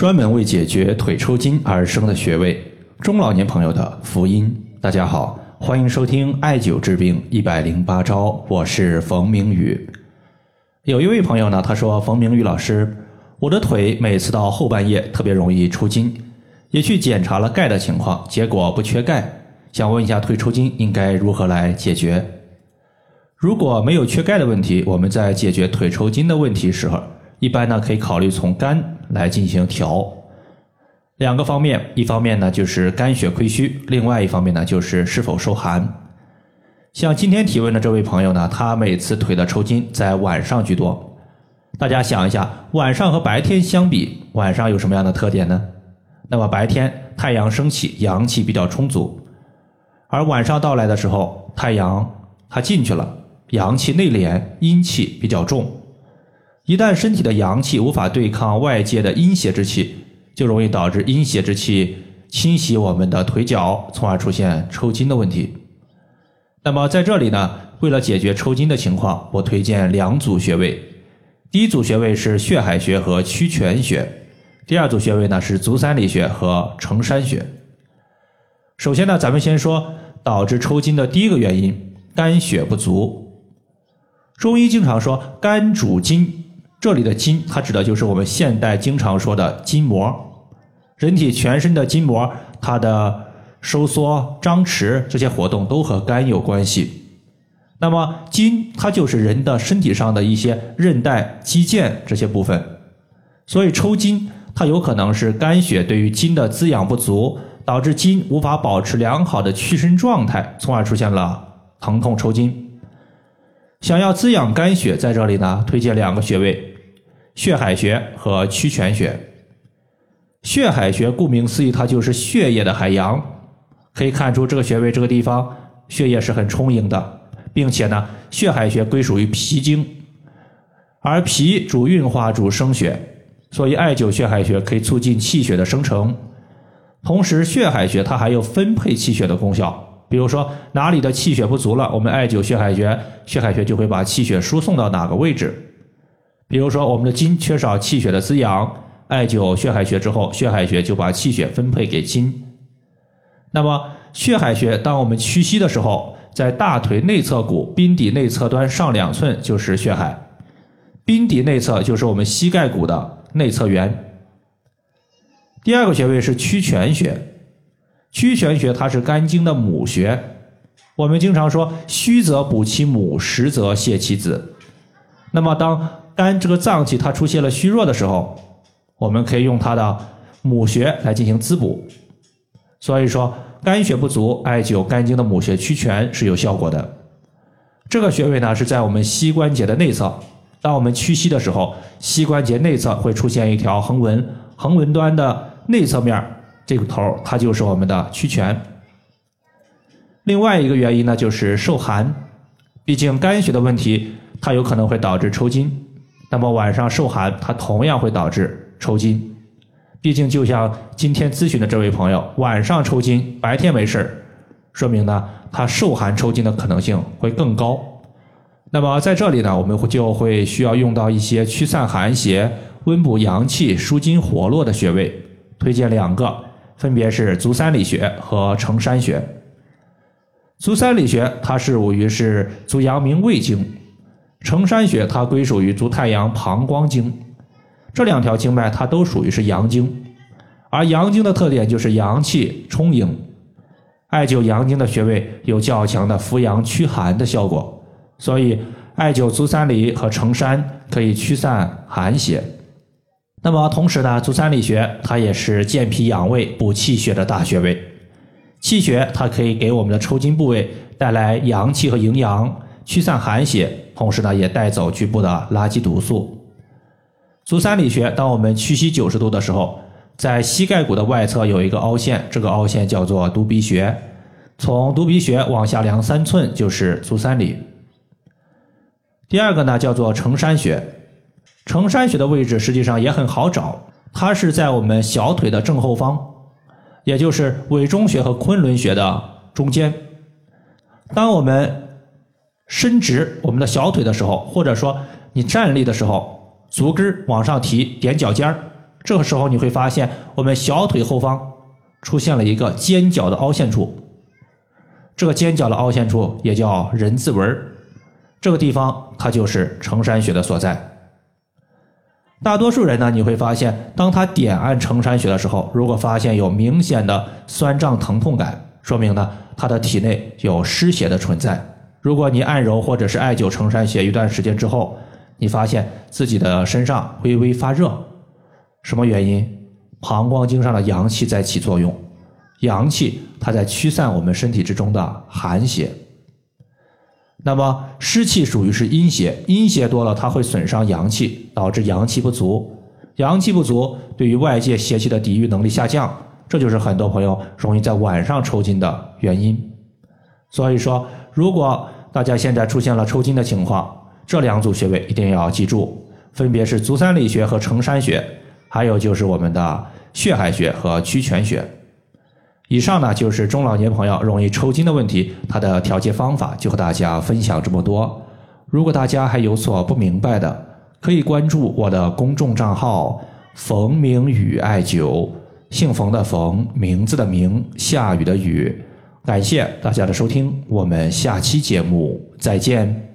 专门为解决腿抽筋而生的穴位，中老年朋友的福音。大家好，欢迎收听艾灸治病一百零八招，我是冯明宇。有一位朋友呢，他说：“冯明宇老师，我的腿每次到后半夜特别容易抽筋，也去检查了钙的情况，结果不缺钙。想问一下，腿抽筋应该如何来解决？如果没有缺钙的问题，我们在解决腿抽筋的问题时候。”一般呢，可以考虑从肝来进行调，两个方面，一方面呢就是肝血亏虚，另外一方面呢就是是否受寒。像今天提问的这位朋友呢，他每次腿的抽筋在晚上居多。大家想一下，晚上和白天相比，晚上有什么样的特点呢？那么白天太阳升起，阳气比较充足，而晚上到来的时候，太阳它进去了，阳气内敛，阴气比较重。一旦身体的阳气无法对抗外界的阴邪之气，就容易导致阴邪之气侵袭我们的腿脚，从而出现抽筋的问题。那么在这里呢，为了解决抽筋的情况，我推荐两组穴位。第一组穴位是血海穴和曲泉穴，第二组穴位呢是足三里穴和承山穴。首先呢，咱们先说导致抽筋的第一个原因：肝血不足。中医经常说肝主筋。这里的筋，它指的就是我们现代经常说的筋膜。人体全身的筋膜，它的收缩、张弛这些活动都和肝有关系。那么筋，它就是人的身体上的一些韧带、肌腱这些部分。所以抽筋，它有可能是肝血对于筋的滋养不足，导致筋无法保持良好的屈伸状态，从而出现了疼痛抽筋。想要滋养肝血，在这里呢，推荐两个穴位。血海穴和曲泉穴。血海穴顾名思义，它就是血液的海洋。可以看出，这个穴位这个地方血液是很充盈的，并且呢，血海穴归属于脾经，而脾主运化，主生血，所以艾灸血海穴可以促进气血的生成。同时，血海穴它还有分配气血的功效。比如说，哪里的气血不足了，我们艾灸血海穴，血海穴就会把气血输送到哪个位置。比如说，我们的筋缺少气血的滋养，艾灸血海穴之后，血海穴就把气血分配给筋。那么，血海穴当我们屈膝的时候，在大腿内侧骨髌底内侧端上两寸就是血海，髌底内侧就是我们膝盖骨的内侧缘。第二个穴位是曲泉穴，曲泉穴它是肝经的母穴，我们经常说虚则补其母，实则泻其子。那么当肝这个脏器它出现了虚弱的时候，我们可以用它的母穴来进行滋补。所以说，肝血不足，艾灸肝经的母穴曲泉是有效果的。这个穴位呢是在我们膝关节的内侧。当我们屈膝的时候，膝关节内侧会出现一条横纹，横纹端的内侧面这个头它就是我们的曲泉。另外一个原因呢就是受寒，毕竟肝血的问题，它有可能会导致抽筋。那么晚上受寒，它同样会导致抽筋。毕竟就像今天咨询的这位朋友，晚上抽筋，白天没事儿，说明呢他受寒抽筋的可能性会更高。那么在这里呢，我们会就会需要用到一些驱散寒邪、温补阳气、舒筋活络的穴位，推荐两个，分别是足三里穴和承山穴。足三里穴它是属于是足阳明胃经。承山穴它归属于足太阳膀胱经，这两条经脉它都属于是阳经，而阳经的特点就是阳气充盈，艾灸阳经的穴位有较强的扶阳驱寒的效果，所以艾灸足三里和承山可以驱散寒邪。那么同时呢，足三里穴它也是健脾养胃、补气血的大穴位，气血它可以给我们的抽筋部位带来阳气和营养。驱散寒邪，同时呢也带走局部的垃圾毒素。足三里穴，当我们屈膝九十度的时候，在膝盖骨的外侧有一个凹陷，这个凹陷叫做犊鼻穴。从犊鼻穴往下量三寸就是足三里。第二个呢叫做承山穴，承山穴的位置实际上也很好找，它是在我们小腿的正后方，也就是委中穴和昆仑穴的中间。当我们伸直我们的小腿的时候，或者说你站立的时候，足跟往上提，踮脚尖儿，这个时候你会发现，我们小腿后方出现了一个尖角的凹陷处，这个尖角的凹陷处也叫人字纹儿这个地方它就是承山穴的所在。大多数人呢，你会发现，当他点按承山穴的时候，如果发现有明显的酸胀疼痛感，说明呢他的体内有湿邪的存在。如果你按揉或者是艾灸承山穴一段时间之后，你发现自己的身上微微发热，什么原因？膀胱经上的阳气在起作用，阳气它在驱散我们身体之中的寒邪。那么湿气属于是阴邪，阴邪多了，它会损伤阳气，导致阳气不足。阳气不足，对于外界邪气的抵御能力下降，这就是很多朋友容易在晚上抽筋的原因。所以说，如果大家现在出现了抽筋的情况，这两组穴位一定要记住，分别是足三里穴和承山穴，还有就是我们的血海穴和曲泉穴。以上呢就是中老年朋友容易抽筋的问题，它的调节方法就和大家分享这么多。如果大家还有所不明白的，可以关注我的公众账号“冯明宇艾灸”，姓冯的冯，名字的名，下雨的雨。感谢大家的收听，我们下期节目再见。